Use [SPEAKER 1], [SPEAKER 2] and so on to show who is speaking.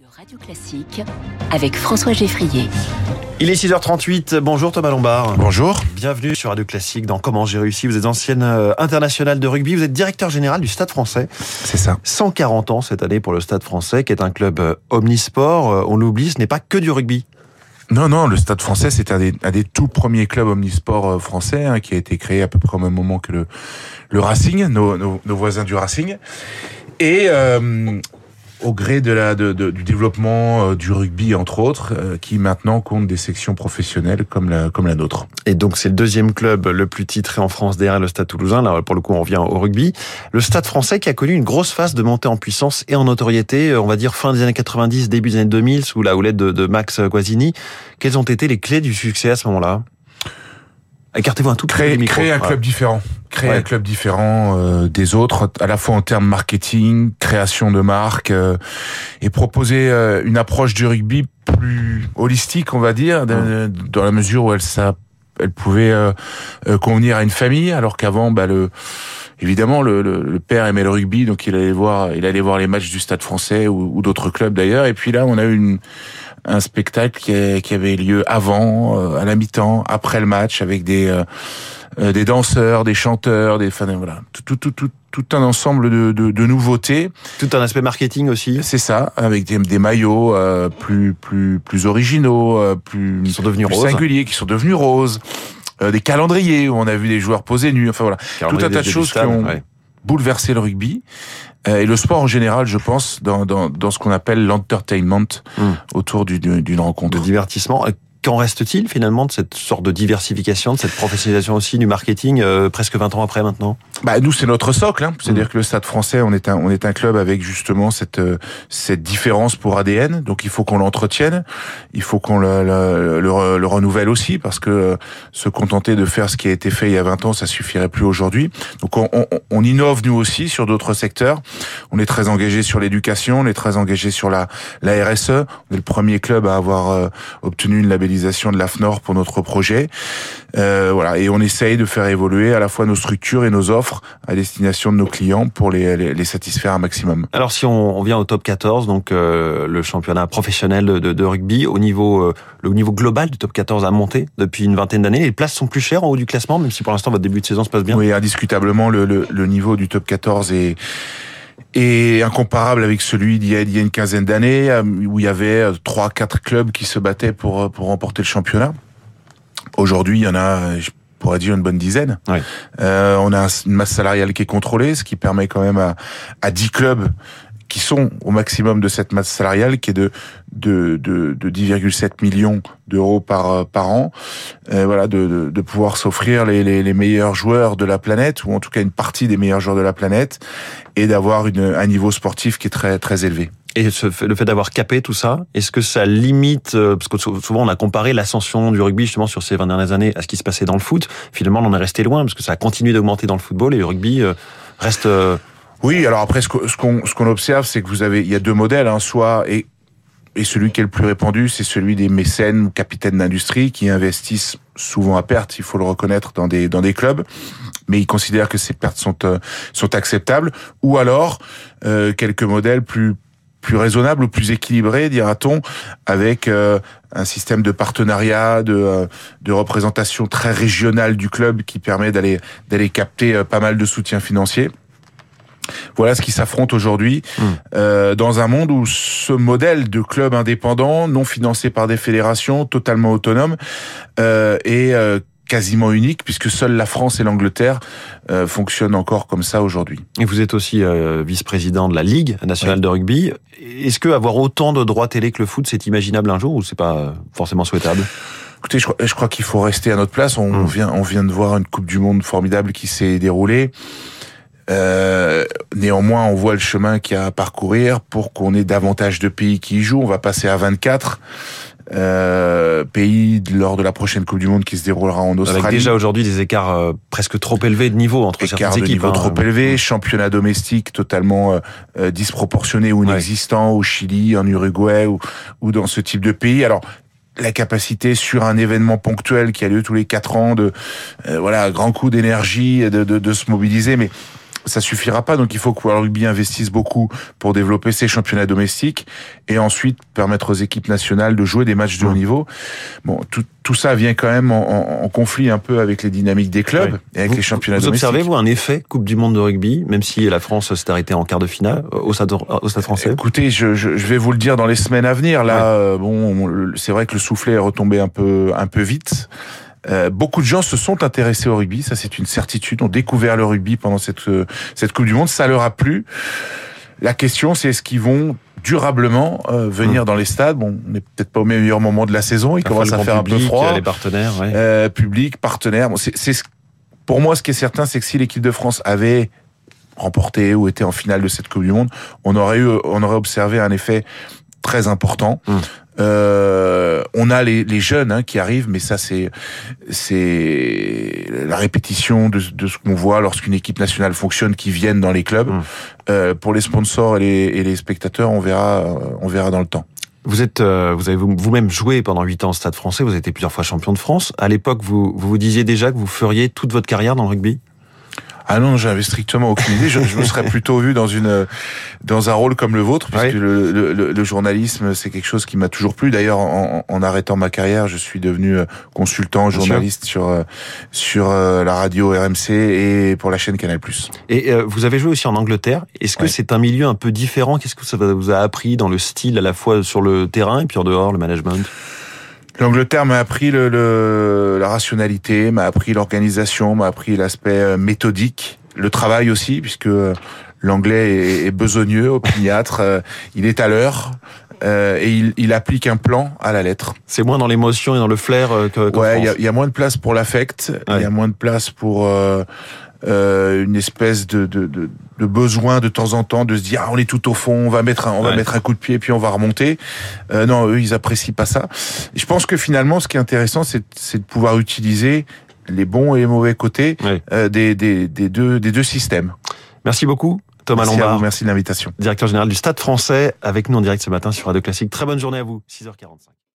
[SPEAKER 1] de Radio Classique avec François Geffrier.
[SPEAKER 2] Il est 6h38. Bonjour Thomas Lombard.
[SPEAKER 3] Bonjour.
[SPEAKER 2] Bienvenue sur Radio Classique dans Comment j'ai réussi. Vous êtes ancienne euh, internationale de rugby. Vous êtes directeur général du Stade français.
[SPEAKER 3] C'est ça.
[SPEAKER 2] 140 ans cette année pour le Stade français, qui est un club euh, omnisport. Euh, On l'oublie, ce n'est pas que du rugby.
[SPEAKER 3] Non, non, le Stade français, c'est un des, un des tout premiers clubs omnisports français hein, qui a été créé à peu près au même moment que le, le Racing, nos, nos, nos voisins du Racing. Et euh, au gré de la, de, de- du développement euh, du rugby, entre autres, euh, qui maintenant compte des sections professionnelles comme la, comme la nôtre.
[SPEAKER 2] Et donc c'est le deuxième club le plus titré en France derrière le Stade toulousain. Là, pour le coup, on revient au rugby. Le Stade français qui a connu une grosse phase de montée en puissance et en notoriété, euh, on va dire fin des années 90, début des années 2000, sous la houlette de, de Max Guazzini. Quelles ont été les clés du succès à ce moment-là? Écartez-vous un tout petit peu
[SPEAKER 3] Créer, un club différent. Créer
[SPEAKER 2] Ouais.
[SPEAKER 3] un club différent euh, des autres, à la fois en termes marketing, création de marque, euh, et proposer euh, une approche du rugby plus holistique, on va dire, dans la mesure où elle, ça, elle pouvait convenir à une famille, alors qu'avant, bah, le Évidemment, le, le, le père aimait le rugby, donc il allait voir, il allait voir les matchs du Stade Français ou, ou d'autres clubs d'ailleurs. Et puis là, on a eu une, un spectacle qui, qui avait lieu avant, euh, à la mi-temps, après le match, avec des euh, euh, des danseurs, des chanteurs, des enfin, voilà, tout, tout, tout, tout, tout un ensemble de, de, de nouveautés.
[SPEAKER 2] Tout un aspect marketing aussi.
[SPEAKER 3] C'est ça, avec des, des maillots euh, plus plus plus originaux, euh, plus,
[SPEAKER 2] Ils sont devenus
[SPEAKER 3] plus
[SPEAKER 2] roses.
[SPEAKER 3] singuliers, qui sont devenus roses. Euh, des calendriers où on a vu des joueurs posés nus. Enfin voilà, tout un tas de choses qui ont
[SPEAKER 2] Ouais.
[SPEAKER 3] Bouleversé le rugby euh, et le sport en général, je pense, dans dans, dans ce qu'on appelle l'entertainment
[SPEAKER 2] Hmm.
[SPEAKER 3] autour du- du- d'une rencontre.
[SPEAKER 2] de divertissement. Qu'en reste-t-il finalement de cette sorte de diversification, de cette professionnalisation aussi du marketing euh, presque 20 ans après maintenant?
[SPEAKER 3] Bah nous c'est notre socle, hein. c'est-à-dire
[SPEAKER 2] Mm.
[SPEAKER 3] que le Stade Français, on est un on est un club avec justement cette euh, cette différence pour ADN, donc il faut qu'on l'entretienne, il faut qu'on le, le, le renouvelle aussi parce que euh, se contenter de faire ce qui a été fait il y a 20 ans, ça suffirait plus aujourd'hui. Donc on, on, on innove nous aussi sur d'autres secteurs. On est très engagé sur l'éducation, on est très engagé sur la la RSE. On est le premier club à avoir euh, obtenu une labellisation de l'AFNOR pour notre projet. Euh, voilà, et on essaye de faire évoluer à la fois nos structures et nos offres à destination de nos clients pour les, les, les satisfaire un maximum.
[SPEAKER 2] Alors si on, on vient au top 14, donc euh, le championnat professionnel de, de rugby, au niveau, euh, le niveau global du top 14 a monté depuis une vingtaine d'années. Les places sont plus chères en haut du classement, même si pour l'instant votre début de saison se passe bien.
[SPEAKER 3] Oui, indiscutablement, le, le, le niveau du top 14 est est incomparable avec celui d'il y a, d'il y a une quinzaine d'années, euh, où il y avait euh, trois, quatre clubs qui se battaient pour, euh, pour remporter le championnat. Aujourd'hui, il y en a, je pourrais dire, une bonne dizaine.
[SPEAKER 2] Ouais.
[SPEAKER 3] Euh, on a une masse salariale qui est contrôlée, ce qui permet quand même à, à 10 clubs qui sont au maximum de cette masse salariale, qui est de de, de, de 10,7 millions d'euros par euh, par an, euh, voilà, de, de, de pouvoir s'offrir les, les, les meilleurs joueurs de la planète, ou en tout cas une partie des meilleurs joueurs de la planète, et d'avoir une un niveau sportif qui est très très élevé.
[SPEAKER 2] Et ce le fait d'avoir capé tout ça, est-ce que ça limite, euh, parce que sou- souvent on a comparé l'ascension du rugby justement sur ces 20 dernières années à ce qui se passait dans le foot, finalement on en est resté loin, parce que ça a continué d'augmenter dans le football, et le rugby euh, reste...
[SPEAKER 3] Oui, alors après, ce qu'on ce observe, c'est que vous avez, il y a deux modèles, hein, soit et celui qui est le plus répandu, c'est celui des mécènes ou capitaines d'industrie qui investissent souvent à perte, il faut le reconnaître, dans des dans des clubs, mais ils considèrent que ces pertes sont euh, acceptables. Ou alors euh, quelques modèles plus raisonnables ou plus équilibrés, dira-t-on, avec euh, un système de partenariat, de, euh, de représentation très régionale du club qui permet d'aller d'aller capter pas mal de soutien financier. Voilà ce qui s'affronte aujourd'hui
[SPEAKER 2] Hmm.
[SPEAKER 3] euh, dans un monde où ce modèle de club indépendant, non financé par des fédérations, totalement autonome, euh, est euh, quasiment unique puisque seule la France et l'Angleterre euh, fonctionnent encore comme ça aujourd'hui.
[SPEAKER 2] Et vous êtes aussi euh, vice-président de la Ligue nationale de rugby. Est-ce que avoir autant de droits télé que le foot, c'est imaginable un jour ou c'est pas forcément souhaitable?
[SPEAKER 3] Écoutez, je crois, je crois qu'il faut rester à notre place. On
[SPEAKER 2] Mm.
[SPEAKER 3] vient, on vient de voir une Coupe du Monde formidable qui s'est déroulée. Euh, néanmoins, on voit le chemin qu'il y a à parcourir pour qu'on ait davantage de pays qui y jouent. On va passer à 24 euh, pays lors de la prochaine Coupe du Monde qui se déroulera en
[SPEAKER 2] Avec
[SPEAKER 3] Australie.
[SPEAKER 2] déjà aujourd'hui des écarts euh, presque trop élevés de niveau entre
[SPEAKER 3] écart
[SPEAKER 2] certaines
[SPEAKER 3] de
[SPEAKER 2] équipes.
[SPEAKER 3] niveau
[SPEAKER 2] hein.
[SPEAKER 3] trop élevé, championnat domestique totalement euh, euh, disproportionné ou
[SPEAKER 2] Ouais.
[SPEAKER 3] inexistant au Chili, en Uruguay ou, ou dans ce type de pays. Alors la capacité sur un événement ponctuel qui a lieu tous les quatre ans de euh, voilà un grand coup d'énergie et de, de, de se mobiliser, mais ça suffira pas. Donc il faut que le rugby investisse beaucoup pour développer ses championnats domestiques et ensuite permettre aux équipes nationales de jouer des matchs de haut niveau. Bon, tout, tout ça vient quand même en, en, conflit un peu avec les dynamiques des clubs et avec les championnats
[SPEAKER 2] vous
[SPEAKER 3] domestiques.
[SPEAKER 2] Observez vous un effet Coupe du Monde de rugby, même si la France s'est arrêtée en quart de finale au stade, au stade français?
[SPEAKER 3] Écoutez, je, je, je, vais vous le dire dans les semaines à venir. Là, euh, bon, c'est vrai que le soufflet est retombé un peu un peu vite. Euh, beaucoup de gens se sont intéressés au rugby, ça c'est une certitude, ont découvert le rugby pendant cette euh, cette Coupe du Monde, ça leur a plu. La question c'est est-ce qu'ils vont durablement euh, venir mmh. dans les stades? Bon, on n'est peut-être pas au meilleur moment de la saison, il commence à faire un peu froid.
[SPEAKER 2] Les partenaires, ouais.
[SPEAKER 3] public, partenaires. Bon, c'est pour moi ce qui est certain, c'est que si l'équipe de France avait remporté ou été en finale de cette Coupe du Monde, on aurait eu, on aurait observé un effet très important. Mmh. Euh, on a les, les jeunes hein, qui arrivent, mais ça c'est c'est la répétition de, de ce qu'on voit lorsqu'une équipe nationale fonctionne, qui viennent dans les clubs. Mmh. Euh, pour les sponsors et les, et les spectateurs, on verra, on verra dans le temps.
[SPEAKER 2] Vous êtes, euh, vous avez vous-même joué pendant huit ans au Stade Français. Vous avez été plusieurs fois champion de France. À l'époque, vous, vous vous disiez déjà que vous feriez toute votre carrière dans le rugby?
[SPEAKER 3] Ah non, j'avais strictement aucune idée. Je, je, me serais plutôt vu dans une dans un rôle comme le vôtre, puisque oui. le, le, le, journalisme c'est quelque chose qui m'a toujours plu. D'ailleurs, en, en, arrêtant ma carrière, je suis devenu euh, consultant, journaliste sur euh, sur euh, la radio RMC et pour la chaîne Canal+.
[SPEAKER 2] Et euh, vous avez joué aussi en Angleterre. Est-ce que ouais. c'est un milieu un peu différent? Qu'est-ce que ça vous a appris dans le style à la fois sur le terrain et puis en dehors, le management?
[SPEAKER 3] L'Angleterre m'a appris la rationalité, m'a appris l'organisation, m'a appris l'aspect méthodique, le travail aussi, puisque l'anglais est, est, besogneux, opiniâtre, il est à l'heure. Euh, et il, il, applique un plan à la lettre.
[SPEAKER 2] C'est moins dans l'émotion et dans le flair que.
[SPEAKER 3] ouais, il y, y, a moins de place pour l'affect, il ouais. y a moins de place pour euh, euh, une espèce de, de, de, de, besoin de temps en temps de se dire ah, on est tout au fond, on va mettre un, on ouais. va mettre un coup de pied puis on va remonter. Euh, non, eux ils apprécient pas ça. Et je pense que finalement ce qui est intéressant c'est de pouvoir utiliser les bons et les mauvais côtés ouais. euh, des, des, des, deux, des deux systèmes.
[SPEAKER 2] Merci beaucoup. Thomas
[SPEAKER 3] merci
[SPEAKER 2] Lombard.
[SPEAKER 3] À vous, merci de l'invitation.
[SPEAKER 2] Directeur général du Stade français, avec nous en direct ce matin sur Radio Classique. Très bonne journée à vous, 6h45.